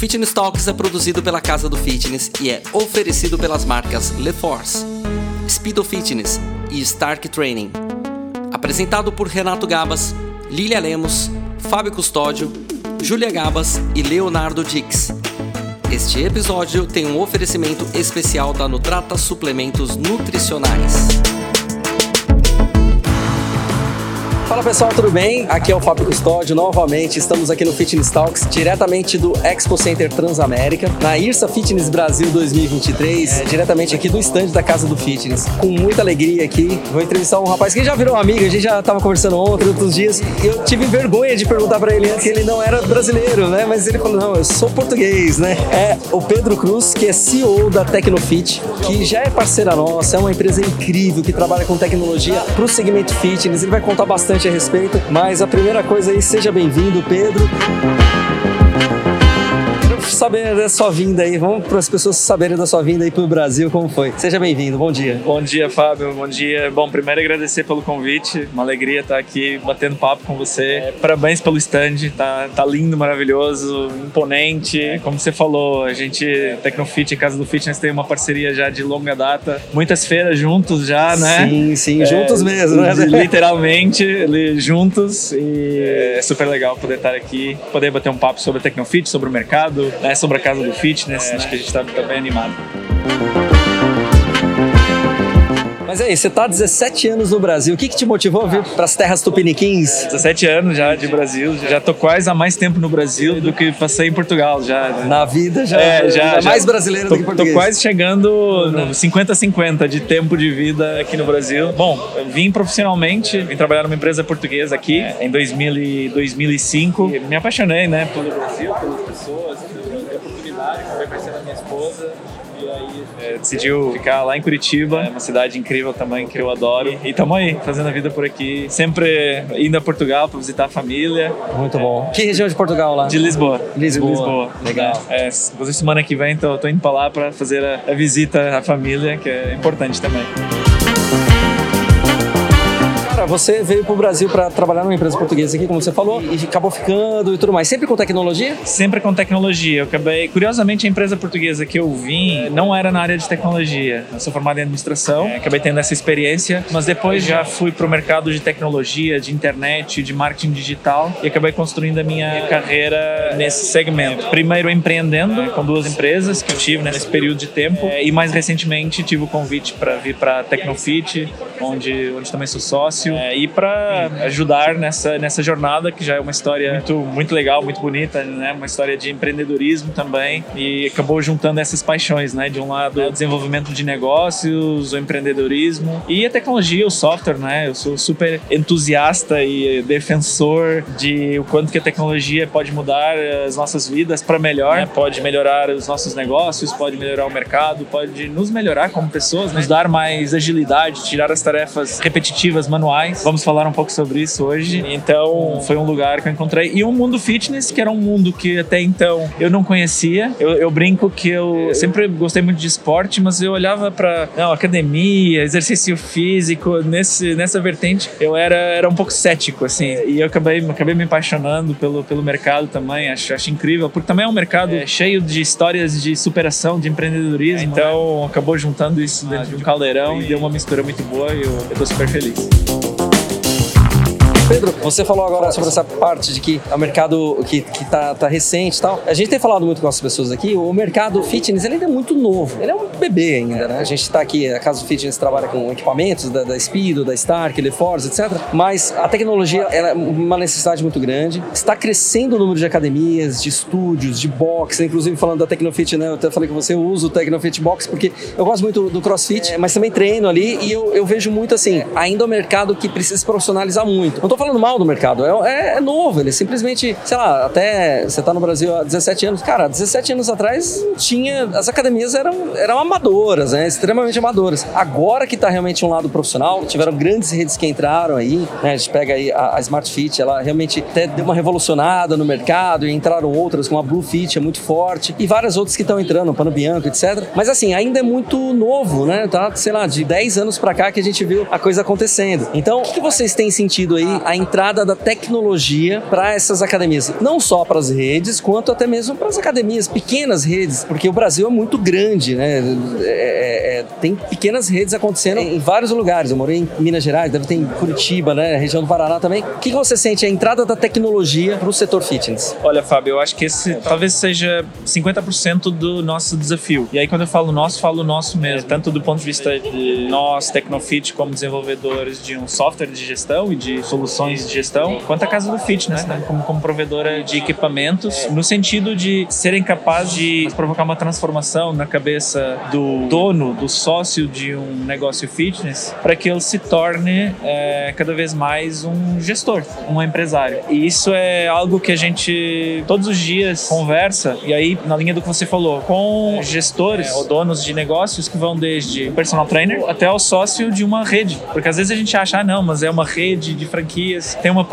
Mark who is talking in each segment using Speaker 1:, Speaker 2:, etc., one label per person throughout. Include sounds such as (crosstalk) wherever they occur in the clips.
Speaker 1: Fitness Talks é produzido pela Casa do Fitness e é oferecido pelas marcas LeForce, Speedo Fitness e Stark Training. Apresentado por Renato Gabas, Lilia Lemos, Fábio Custódio, Júlia Gabas e Leonardo Dix. Este episódio tem um oferecimento especial da Nutrata Suplementos Nutricionais. Fala pessoal, tudo bem? Aqui é o Fábio Custódio novamente. Estamos aqui no Fitness Talks, diretamente do Expo Center Transamérica, na IRSA Fitness Brasil 2023, é, diretamente aqui do stand da Casa do Fitness. Com muita alegria aqui. Vou entrevistar um rapaz que já virou amigo, a gente já estava conversando ontem, outros dias. E eu tive vergonha de perguntar para ele antes que ele não era brasileiro, né? Mas ele falou: não, eu sou português, né? É o Pedro Cruz, que é CEO da Tecnofit, que já é parceira nossa, é uma empresa incrível que trabalha com tecnologia para o segmento fitness. Ele vai contar bastante bastante a respeito, mas a primeira coisa aí, seja bem-vindo, Pedro saber da sua vinda aí. Vamos para as pessoas saberem da sua vinda aí para o Brasil, como foi. Seja bem-vindo, bom dia.
Speaker 2: Bom dia, Fábio, bom dia. Bom, primeiro agradecer pelo convite, uma alegria estar aqui batendo papo com você. É, parabéns pelo stand, tá, tá lindo, maravilhoso, imponente. Como você falou, a gente, Tecnofit e Casa do Fitness tem uma parceria já de longa data. Muitas feiras juntos já, né?
Speaker 1: Sim, sim, é, juntos mesmo, né?
Speaker 2: Literalmente, juntos. E é super legal poder estar aqui, poder bater um papo sobre a Tecnofit, sobre o mercado, né? Sobre a Casa do Fitness. É. Acho que a gente está tá bem animado.
Speaker 1: Mas aí, você está há 17 anos no Brasil. O que, que te motivou a vir para as terras tupiniquins?
Speaker 2: 17 anos já de Brasil. Já estou quase há mais tempo no Brasil do que passei em Portugal já. Né?
Speaker 1: Na vida já, é, já, já mais brasileiro
Speaker 2: tô,
Speaker 1: do que português.
Speaker 2: Estou quase chegando no 50-50 de tempo de vida aqui no Brasil. Bom, eu vim profissionalmente, vim trabalhar numa empresa portuguesa aqui em 2000 2005. Me apaixonei, né, pelo Brasil, pelas pessoas, decidiu ficar lá em Curitiba, é uma cidade incrível também que eu adoro. E estamos aí, fazendo a vida por aqui, sempre indo a Portugal para visitar a família.
Speaker 1: Muito bom. Que região de Portugal lá?
Speaker 2: De Lisboa.
Speaker 1: Lisboa.
Speaker 2: De Lisboa.
Speaker 1: Legal.
Speaker 2: É, inclusive semana que vem tô, tô indo para lá para fazer a, a visita à família, que é importante também.
Speaker 1: Você veio para o Brasil para trabalhar numa empresa portuguesa aqui, como você falou, e acabou ficando e tudo mais. Sempre com tecnologia?
Speaker 2: Sempre com tecnologia. Eu acabei, curiosamente, a empresa portuguesa que eu vim não era na área de tecnologia. Eu sou formado em administração, é, acabei tendo essa experiência, mas depois já fui para o mercado de tecnologia, de internet, de marketing digital e acabei construindo a minha carreira nesse segmento. Primeiro empreendendo com duas empresas que eu tive nesse período de tempo é, e mais recentemente tive o convite para vir para a Tecnofit, onde, onde também sou sócio é, e para ajudar nessa, nessa jornada, que já é uma história muito, muito legal, muito bonita, né? uma história de empreendedorismo também, e acabou juntando essas paixões, né? de um lado o desenvolvimento de negócios, o empreendedorismo e a tecnologia, o software, né? eu sou super entusiasta e defensor de o quanto que a tecnologia pode mudar as nossas vidas para melhor, né? pode melhorar os nossos negócios, pode melhorar o mercado, pode nos melhorar como pessoas, nos dar mais agilidade, tirar as tarefas repetitivas, manuais mais. Vamos falar um pouco sobre isso hoje. Então, foi um lugar que eu encontrei. E um mundo fitness, que era um mundo que até então eu não conhecia. Eu, eu brinco que eu sempre gostei muito de esporte, mas eu olhava para academia, exercício físico, nesse, nessa vertente, eu era, era um pouco cético, assim. E eu acabei, acabei me apaixonando pelo, pelo mercado também. Acho, acho incrível, porque também é um mercado é, cheio de histórias de superação, de empreendedorismo. Então, acabou juntando isso dentro de um caldeirão e deu uma mistura muito boa e eu, eu tô super feliz.
Speaker 1: Pedro, você falou agora sobre essa parte de que é um mercado que, que tá, tá recente e tal. A gente tem falado muito com as pessoas aqui, o mercado fitness ele ainda é muito novo. Ele é um bebê ainda, né? A gente está aqui, a Casa do Fitness trabalha com equipamentos da, da Speedo, da Stark, LeForce, etc. Mas a tecnologia é uma necessidade muito grande. Está crescendo o número de academias, de estúdios, de box. Inclusive, falando da Tecnofit, né? Eu até falei que você usa o Tecnofit Box porque eu gosto muito do CrossFit, mas também treino ali e eu, eu vejo muito assim, ainda é um mercado que precisa se profissionalizar muito. Não tô falando mal do mercado, é, é, é, novo, ele simplesmente, sei lá, até você tá no Brasil há 17 anos, cara, 17 anos atrás tinha, as academias eram, eram amadoras, né, extremamente amadoras. Agora que tá realmente um lado profissional, tiveram grandes redes que entraram aí, né, a gente pega aí a, a Smart Fit, ela realmente até deu uma revolucionada no mercado e entraram outras, como a Blue Fit, é muito forte, e várias outras que estão entrando, Pano Bianco, etc. Mas assim, ainda é muito novo, né, tá, sei lá, de 10 anos pra cá que a gente viu a coisa acontecendo. Então, o que vocês têm sentido aí a entrada da tecnologia para essas academias, não só para as redes, quanto até mesmo para as academias, pequenas redes, porque o Brasil é muito grande, né? É, é, é, tem pequenas redes acontecendo em vários lugares. Eu morei em Minas Gerais, deve ter em Curitiba, né? Região do Paraná também. O que você sente a entrada da tecnologia para o setor fitness?
Speaker 2: Olha, Fábio, eu acho que esse talvez seja 50% do nosso desafio. E aí, quando eu falo nosso, falo nosso mesmo, tanto do ponto de vista de nós, Tecnofit, como desenvolvedores de um software de gestão e de soluções de gestão, quanto a casa do fitness, né? Como, como provedora de equipamentos, no sentido de serem capazes de provocar uma transformação na cabeça do dono, do sócio de um negócio fitness, para que ele se torne é, cada vez mais um gestor, um empresário. E isso é algo que a gente todos os dias conversa, e aí, na linha do que você falou, com gestores é, ou donos de negócios que vão desde o personal trainer até o sócio de uma rede. Porque às vezes a gente acha, ah, não, mas é uma rede de tem uma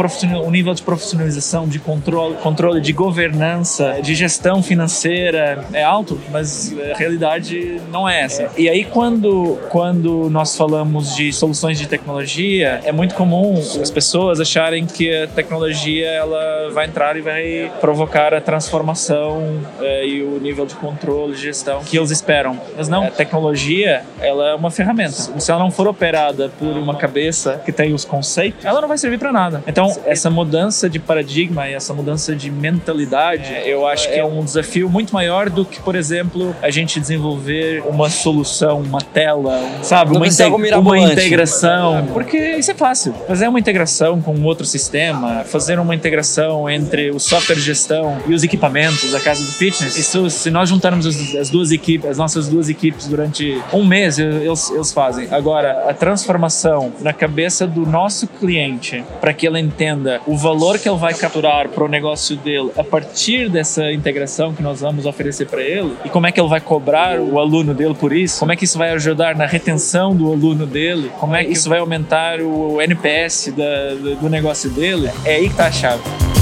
Speaker 2: um nível de profissionalização, de controle, controle de governança, de gestão financeira é alto, mas a realidade não é essa. E aí, quando, quando nós falamos de soluções de tecnologia, é muito comum as pessoas acharem que a tecnologia ela vai entrar e vai provocar a transformação é, e o nível de controle e gestão que eles esperam. Mas não, a tecnologia ela é uma ferramenta. Se ela não for operada por uma cabeça que tem os conceitos, ela não vai servir para nada. Então, essa mudança de paradigma e essa mudança de mentalidade, eu acho que é um desafio muito maior do que, por exemplo, a gente desenvolver uma solução, uma tela, sabe?
Speaker 1: Não
Speaker 2: uma,
Speaker 1: integ
Speaker 2: uma integração. Porque isso é fácil. Fazer uma integração com outro sistema, fazer uma integração entre o software de gestão e os equipamentos da casa do fitness, isso, se nós juntarmos as duas equipes, as nossas duas equipes durante um mês, eles, eles fazem. Agora, a transformação na cabeça do nosso cliente para que ele entenda o valor que ele vai capturar para o negócio dele a partir dessa integração que nós vamos oferecer para ele e como é que ele vai cobrar o aluno dele por isso, como é que isso vai ajudar na retenção do aluno dele, como é que isso vai aumentar o NPS da, do negócio dele, é aí que está a chave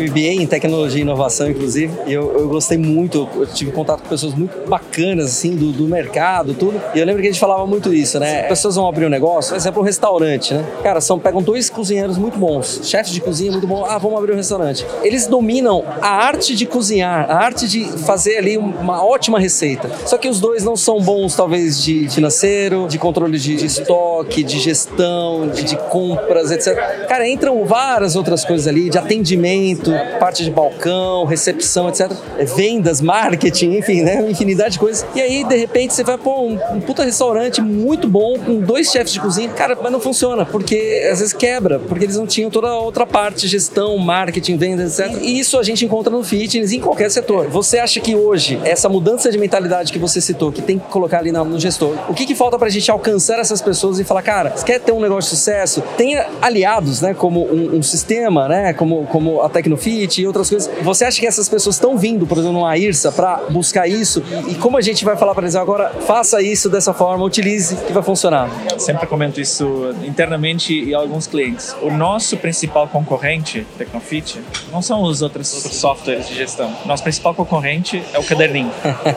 Speaker 1: MBA em tecnologia e inovação, inclusive, e eu, eu gostei muito, eu tive contato com pessoas muito bacanas, assim, do, do mercado, tudo, e eu lembro que a gente falava muito isso, né? As pessoas vão abrir um negócio, por exemplo, um restaurante, né? Cara, são, pegam dois cozinheiros muito bons, chefes de cozinha muito bons, ah, vamos abrir um restaurante. Eles dominam a arte de cozinhar, a arte de fazer ali uma ótima receita. Só que os dois não são bons, talvez, de financeiro, de controle de, de estoque, de gestão, de, de compras, etc. Cara, entram várias outras coisas ali, de atendimento, parte de balcão, recepção, etc. É vendas, marketing, enfim, né? Infinidade de coisas. E aí, de repente, você vai pôr um, um puta restaurante muito bom, com dois chefes de cozinha. Cara, mas não funciona, porque às vezes quebra, porque eles não tinham toda a outra parte, gestão, marketing, vendas, etc. E isso a gente encontra no fitness, em qualquer setor. Você acha que hoje, essa mudança de mentalidade que você citou, que tem que colocar ali no gestor, o que, que falta pra gente alcançar essas pessoas e falar, cara, você quer ter um negócio de sucesso? Tenha aliados, né? Como um, um sistema, né? Como, como a tecnologia Tecnofit e outras coisas. Você acha que essas pessoas estão vindo, por exemplo, numa IRSA para buscar isso? E, e, como a gente vai falar para eles agora, faça isso dessa forma, utilize, que vai funcionar?
Speaker 2: Sempre comento isso internamente e alguns clientes. O nosso principal concorrente, Tecnofit, não são os outros softwares de gestão. Nosso principal concorrente é o caderninho.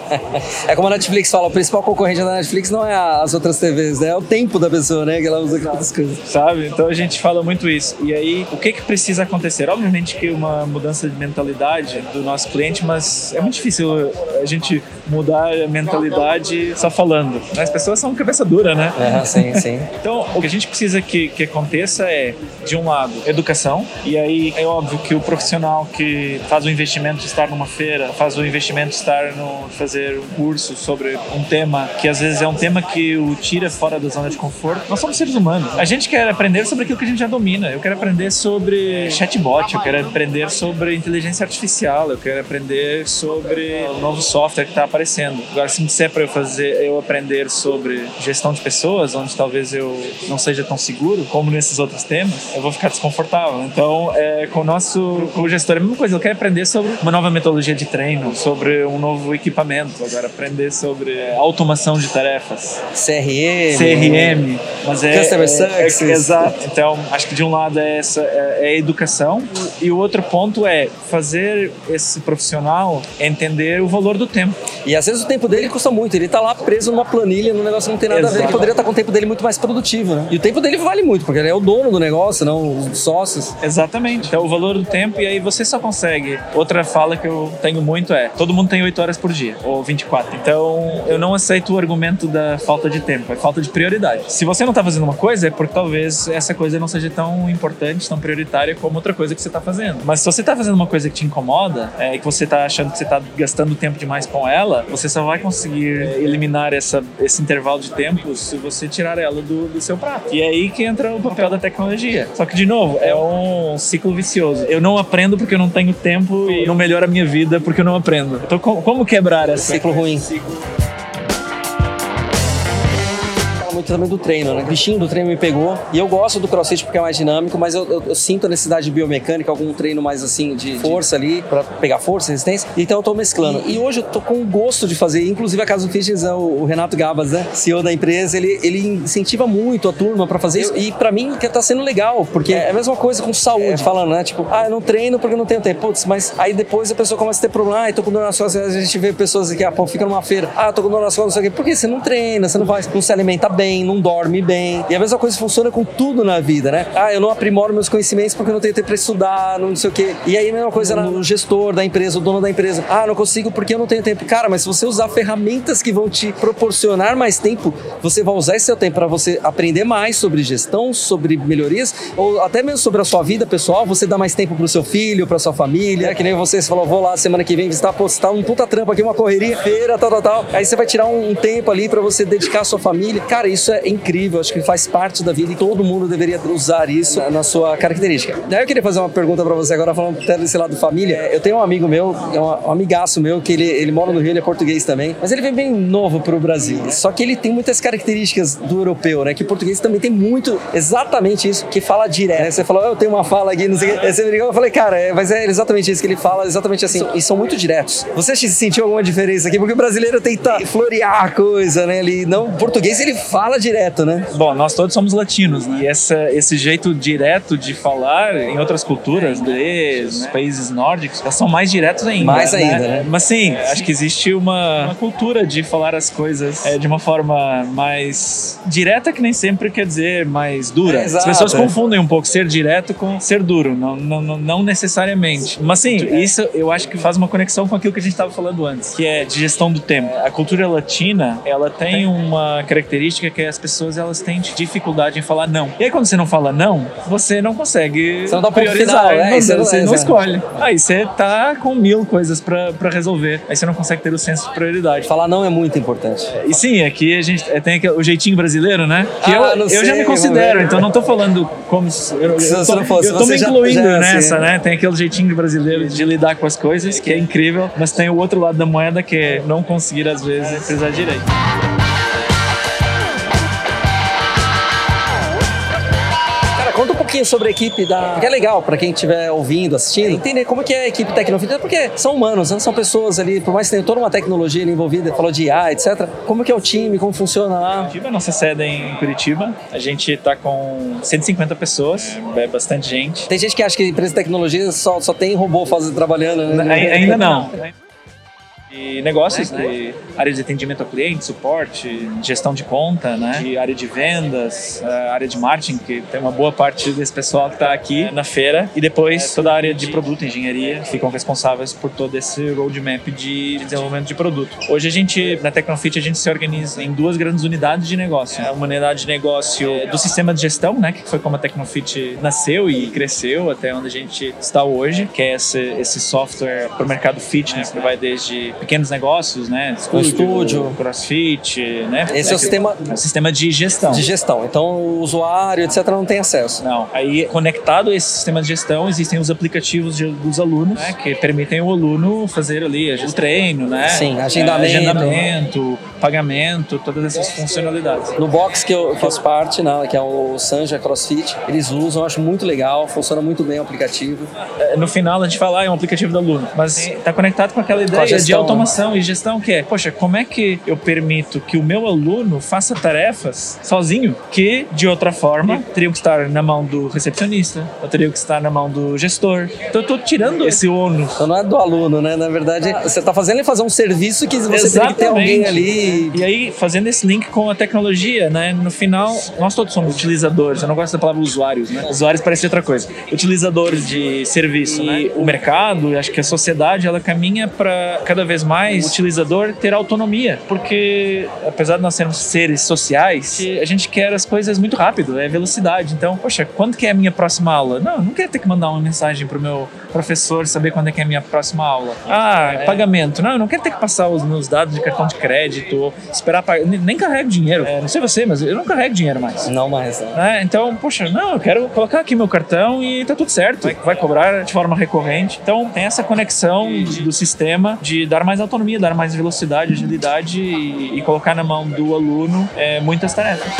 Speaker 2: (laughs)
Speaker 1: é como a Netflix fala, o principal concorrente da Netflix não é as outras TVs, né? É o tempo da pessoa, né? Que ela usa aquelas coisas.
Speaker 2: Sabe? Então a gente fala muito isso. E aí, o que que precisa acontecer? Obviamente que uma mudança de mentalidade do nosso cliente, mas é muito difícil a gente mudar a mentalidade só falando. As pessoas são cabeça dura, né?
Speaker 1: É, sim, sim.
Speaker 2: Então, o que a gente precisa que, que aconteça é, de um lado, educação, e aí é óbvio que o profissional que faz o investimento de estar numa feira, faz o investimento de estar no fazer um curso sobre um tema que às vezes é um tema que o tira fora da zona de conforto. Nós somos seres humanos. A gente quer aprender sobre aquilo que a gente já domina. Eu quero aprender sobre chatbot, eu quero aprender sobre inteligência artificial, eu quero aprender sobre o novo software que está aparecendo. Agora, se me disser para eu fazer, eu aprender sobre gestão de pessoas, onde talvez eu não seja tão seguro como nesses outros temas, eu vou ficar desconfortável. Então, é, com o nosso com o gestor é a mesma coisa. Eu quero aprender sobre uma nova metodologia de treino, sobre um novo equipamento. Agora, aprender sobre automação de tarefas.
Speaker 1: CRM.
Speaker 2: CRM.
Speaker 1: Mas é, Customer é, Success.
Speaker 2: É, exato. Então, acho que de um lado é essa é, é a educação e o outro outro ponto é fazer esse profissional entender o valor do tempo.
Speaker 1: E às vezes o tempo dele custa muito. Ele tá lá preso numa planilha, num negócio que não tem nada Exato. a ver. Ele poderia estar com o tempo dele muito mais produtivo, né? E o tempo dele vale muito, porque ele é o dono do negócio, não os sócios.
Speaker 2: Exatamente. Então o valor do tempo, e aí você só consegue. Outra fala que eu tenho muito é: todo mundo tem 8 horas por dia, ou 24. Então eu não aceito o argumento da falta de tempo, é falta de prioridade. Se você não tá fazendo uma coisa, é porque talvez essa coisa não seja tão importante, tão prioritária como outra coisa que você tá fazendo. Mas se você tá fazendo uma coisa que te incomoda, é, e que você tá achando que você tá gastando tempo demais com ela, você só vai conseguir eliminar essa, esse intervalo de tempo se você tirar ela do, do seu prato. E é aí que entra o papel da tecnologia. Só que, de novo, é um ciclo vicioso. Eu não aprendo porque eu não tenho tempo e não melhora a minha vida porque eu não aprendo. Então, como quebrar esse
Speaker 1: ciclo ruim? Ciclo muito também do treino, né? O bichinho do treino me pegou. E eu gosto do crossfit porque é mais dinâmico, mas eu, eu, eu sinto a necessidade de biomecânica, algum treino mais assim de força ali, para pegar força, resistência. Então eu tô mesclando. E, e, hoje eu tô com gosto de fazer. Inclusive a Casa do Fitness, é o, o Renato Gabas, né? CEO da empresa, ele, ele incentiva muito a turma para fazer isso. E para mim que tá sendo legal, porque é a mesma coisa com saúde, é. falando, né? Tipo, ah, eu não treino porque eu não tenho tempo. Putz, mas aí depois a pessoa começa a ter problema. Ah, tô com dor nas costas. A gente vê pessoas aqui, ah, pô, fica numa feira. Ah, tô com dor nas costas, não sei o quê. Por que você não treina? Você não faz, não se alimenta bem, não dorme bem bem. E a mesma coisa funciona com tudo na vida, né? Ah, eu não aprimoro meus conhecimentos porque eu não tenho tempo para estudar, não sei o quê. E aí a mesma coisa no gestor da empresa, o dono da empresa. Ah, não consigo porque eu não tenho tempo. Cara, mas se você usar ferramentas que vão te proporcionar mais tempo, você vai usar esse seu tempo para você aprender mais sobre gestão, sobre melhorias, ou até mesmo sobre a sua vida pessoal, você dá mais tempo pro seu filho, pra sua família. Que nem você, você falou, vou lá semana que vem visitar, pô, você tá um puta trampo aqui, uma correria, feira, tal, tal, tal. Aí você vai tirar um, um tempo ali para você dedicar a sua família. Cara, isso é incrível acho que faz parte da vida e todo mundo deveria usar isso na, na sua característica. Daí eu queria fazer uma pergunta para você agora, falando até desse lado família. É, eu tenho um amigo meu, é um, amigaço meu, que ele, ele mora no Rio, ele é português também, mas ele vem bem novo pro Brasil. Só que ele tem muitas características do europeu, né? Que o português também tem muito, exatamente isso, que fala direto. Né? Você falou, eu tenho uma fala aqui, não sei o que. Você me ligou, eu falei, cara, é, mas é exatamente isso que ele fala, exatamente assim. E são muito diretos. Você sentiu alguma diferença aqui? Porque o brasileiro tenta florear a coisa, né? Ele, não, o português ele fala direto, né?
Speaker 2: Bom, nós todos somos latinos, né? E essa, esse jeito direto de falar em outras culturas, inglês, né? países nórdicos, já são mais diretos ainda.
Speaker 1: Mais ainda, né? né?
Speaker 2: Mas sim, acho que existe uma, uma cultura de falar as coisas é, de uma forma mais direta, que nem sempre quer dizer mais dura. É, as pessoas confundem um pouco ser direto com ser duro, não, não, não necessariamente. Mas sim, isso eu acho que faz uma conexão com aquilo que a gente estava falando antes, que é de gestão do tempo. A cultura latina, ela tem uma característica que as pessoas elas têm dificuldade em falar não. E aí quando você não fala não, você não consegue
Speaker 1: você não dá priorizar, final,
Speaker 2: né? você, você não escolhe. Aí você tá com mil coisas para resolver. Aí você não consegue ter o senso de prioridade.
Speaker 1: Falar não é muito importante.
Speaker 2: E sim, aqui a gente tem o jeitinho brasileiro, né? Que ah, eu, eu já me considero, então não tô falando como se eu, se eu, tô, fosse, eu tô me incluindo já, já, nessa, assim. né? Tem aquele jeitinho brasileiro de lidar com as coisas que é incrível, mas tem o outro lado da moeda que é não conseguir às vezes precisar direito.
Speaker 1: Pouquinho sobre a equipe da. Que é legal para quem estiver ouvindo, assistindo, entender como que é a equipe Tecnofit, porque são humanos, né? são pessoas ali, por mais que tenha toda uma tecnologia envolvida, falou de IA, etc. Como que é o time, como funciona lá?
Speaker 2: Curitiba, nossa sede é em Curitiba. A gente está com 150 pessoas, é bastante gente.
Speaker 1: Tem gente que acha que empresa de tecnologia só, só tem robô fazendo, trabalhando,
Speaker 2: né? Ainda não de negócios, né? De área de atendimento ao cliente, suporte, gestão de conta, né? De área de vendas, eh, área de marketing, que tem uma boa parte desse pessoal que está aqui na feira, e depois toda a área de produto, engenharia, ficam responsáveis por todo esse roadmap de desenvolvimento de produto. Hoje a gente, na Tecnofit, a gente se organiza em duas grandes unidades de negócio. Uma unidade de negócio do sistema de gestão, né? Que foi como a Tecnofit nasceu e cresceu até onde a gente está hoje, que é esse, esse software para o mercado fitness, que vai desde pequenos negócios, né?
Speaker 1: Estúdio, estúdio.
Speaker 2: crossfit, né?
Speaker 1: Esse é, é o sistema...
Speaker 2: É o sistema de gestão.
Speaker 1: De gestão. Então o usuário, etc., não tem acesso.
Speaker 2: Não. Aí, conectado a esse sistema de gestão, existem os aplicativos de, dos alunos, né? Que permitem o aluno fazer ali o treino, né?
Speaker 1: Sim, agendamento.
Speaker 2: É, agendamento, pagamento, todas essas funcionalidades.
Speaker 1: No box que eu faço parte, né, que é o Sanja CrossFit, eles usam, acho muito legal, funciona muito bem o aplicativo.
Speaker 2: É, no final a gente fala, ah, é um aplicativo do aluno, mas está conectado com aquela ideia com de automação automação e gestão que é, poxa, como é que eu permito que o meu aluno faça tarefas sozinho que, de outra forma, teriam que estar na mão do recepcionista, ou teriam que estar na mão do gestor. Então eu tô tirando esse ônus.
Speaker 1: Então não é do aluno, né? Na verdade, você tá fazendo ele fazer um serviço que você tem que ter alguém ali.
Speaker 2: E aí, fazendo esse link com a tecnologia, né? No final, nós todos somos utilizadores. Eu não gosto da palavra usuários, né? Usuários parece outra coisa. Utilizadores de serviço, e né? o mercado, acho que a sociedade, ela caminha para cada vez mais o utilizador ter autonomia, porque apesar de nós sermos seres sociais, a gente quer as coisas muito rápido, é velocidade. Então, poxa, quando que é a minha próxima aula? Não, não quero ter que mandar uma mensagem pro meu professor saber quando é que é a minha próxima aula. Ah, é. pagamento. Não, eu não quero ter que passar os meus dados de cartão de crédito esperar pagar. Nem carrego dinheiro. É, não sei você, mas eu não carrego dinheiro mais.
Speaker 1: Não mais.
Speaker 2: Né? Então, poxa, não, eu quero colocar aqui meu cartão e tá tudo certo. Vai, vai cobrar de forma recorrente. Então, tem essa conexão do sistema de dar mais autonomia, dar mais velocidade, agilidade e, e colocar na mão do aluno é, muitas tarefas.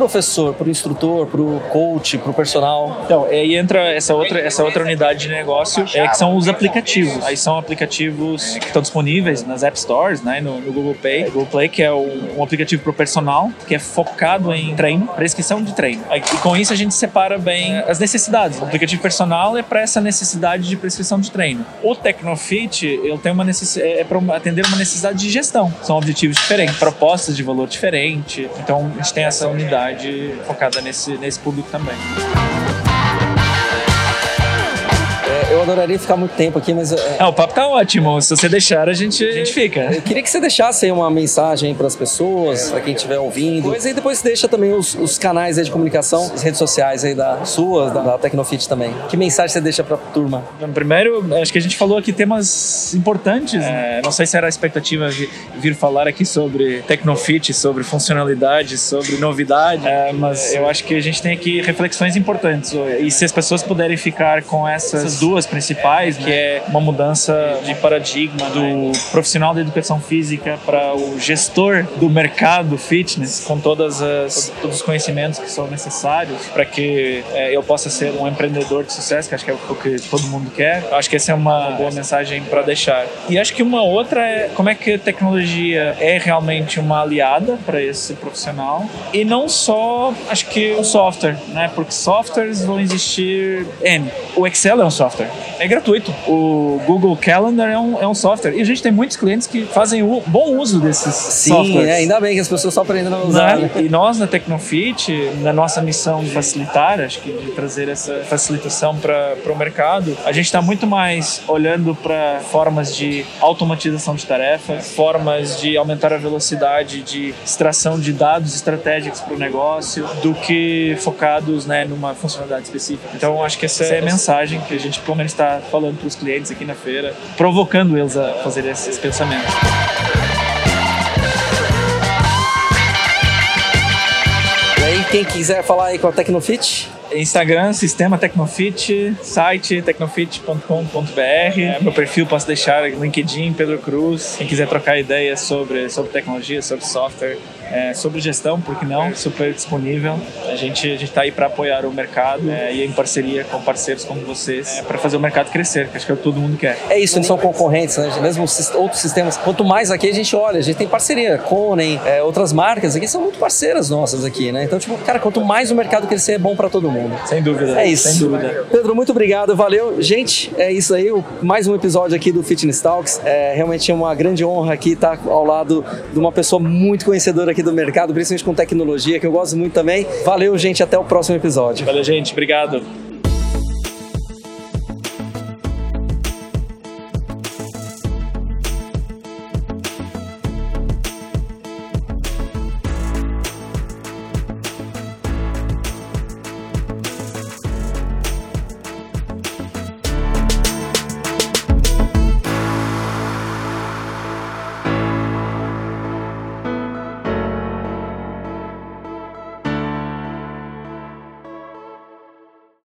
Speaker 1: Professor, para o instrutor, para o coach, para o personal?
Speaker 2: Então, aí entra essa outra, essa outra unidade de negócio, é, que são os aplicativos. Aí são aplicativos que estão disponíveis nas App Stores, né, no, no Google Play. Google Play, que é um, um aplicativo para o personal, que é focado em treino, prescrição de treino. E com isso a gente separa bem as necessidades. O aplicativo personal é para essa necessidade de prescrição de treino. O Tecnofit, ele tem uma necessidade, é para atender uma necessidade de gestão. São objetivos diferentes, propostas de valor diferente. Então a gente tem essa unidade focada nesse, nesse público também
Speaker 1: eu adoraria ficar muito tempo aqui, mas. É...
Speaker 2: Ah, o papo tá ótimo. Se você deixar, a gente, a gente fica.
Speaker 1: Eu queria que você deixasse aí uma mensagem para as pessoas, é. para quem estiver ouvindo. Pois aí depois você deixa também os, os canais de comunicação, as redes sociais aí da suas, da, da Tecnofit também. Que mensagem você deixa para a turma?
Speaker 2: Primeiro, acho que a gente falou aqui temas importantes. É, não sei se era a expectativa vir, vir falar aqui sobre Tecnofit, sobre funcionalidade, sobre novidade, é, mas eu acho que a gente tem aqui reflexões importantes. E se as pessoas puderem ficar com essas duas principais, que é uma mudança de paradigma do profissional da educação física para o gestor do mercado fitness, com todas as, todos os conhecimentos que são necessários para que é, eu possa ser um empreendedor de sucesso, que acho que é o que todo mundo quer. Acho que essa é uma boa mensagem para deixar. E acho que uma outra é como é que a tecnologia é realmente uma aliada para esse profissional e não só, acho que o software, né? Porque softwares vão existir N. O Excel é um software é gratuito. O Google Calendar é um, é um software. E a gente tem muitos clientes que fazem o, bom uso desses
Speaker 1: Sim,
Speaker 2: softwares.
Speaker 1: Sim, é, ainda bem que as pessoas só aprendem a usar.
Speaker 2: Né? E nós na Tecnofit, na nossa missão de facilitar, acho que de trazer essa facilitação para o mercado, a gente está muito mais olhando para formas de automatização de tarefas, formas de aumentar a velocidade de extração de dados estratégicos para o negócio, do que focados né, numa funcionalidade específica. Então, acho que essa é a mensagem que a gente, pelo menos, está falando para os clientes aqui na feira, provocando eles a fazer esses pensamentos.
Speaker 1: E aí, quem quiser falar aí com a Tecnofit?
Speaker 2: Instagram, Sistema Tecnofit, site tecnofit.com.br. É, meu perfil posso deixar LinkedIn, Pedro Cruz. Quem quiser trocar ideias sobre, sobre tecnologia, sobre software, é, sobre gestão, por que não? Super disponível. A gente a está aí para apoiar o mercado é, e em parceria com parceiros como vocês é, para fazer o mercado crescer, que acho que é o que todo mundo quer.
Speaker 1: É isso, não são concorrentes, né? mesmo outros sistemas. Quanto mais aqui a gente olha, a gente tem parceria, Conen, é, outras marcas aqui são muito parceiras nossas aqui, né? Então, tipo, cara, quanto mais o mercado crescer, é bom para todo mundo.
Speaker 2: Sem dúvida.
Speaker 1: É isso.
Speaker 2: Sem dúvida.
Speaker 1: Pedro, muito obrigado, valeu. Gente, é isso aí, mais um episódio aqui do Fitness Talks. É realmente uma grande honra aqui estar ao lado de uma pessoa muito conhecedora aqui do mercado, principalmente com tecnologia, que eu gosto muito também. Valeu, gente, até o próximo episódio.
Speaker 2: Valeu, gente, obrigado.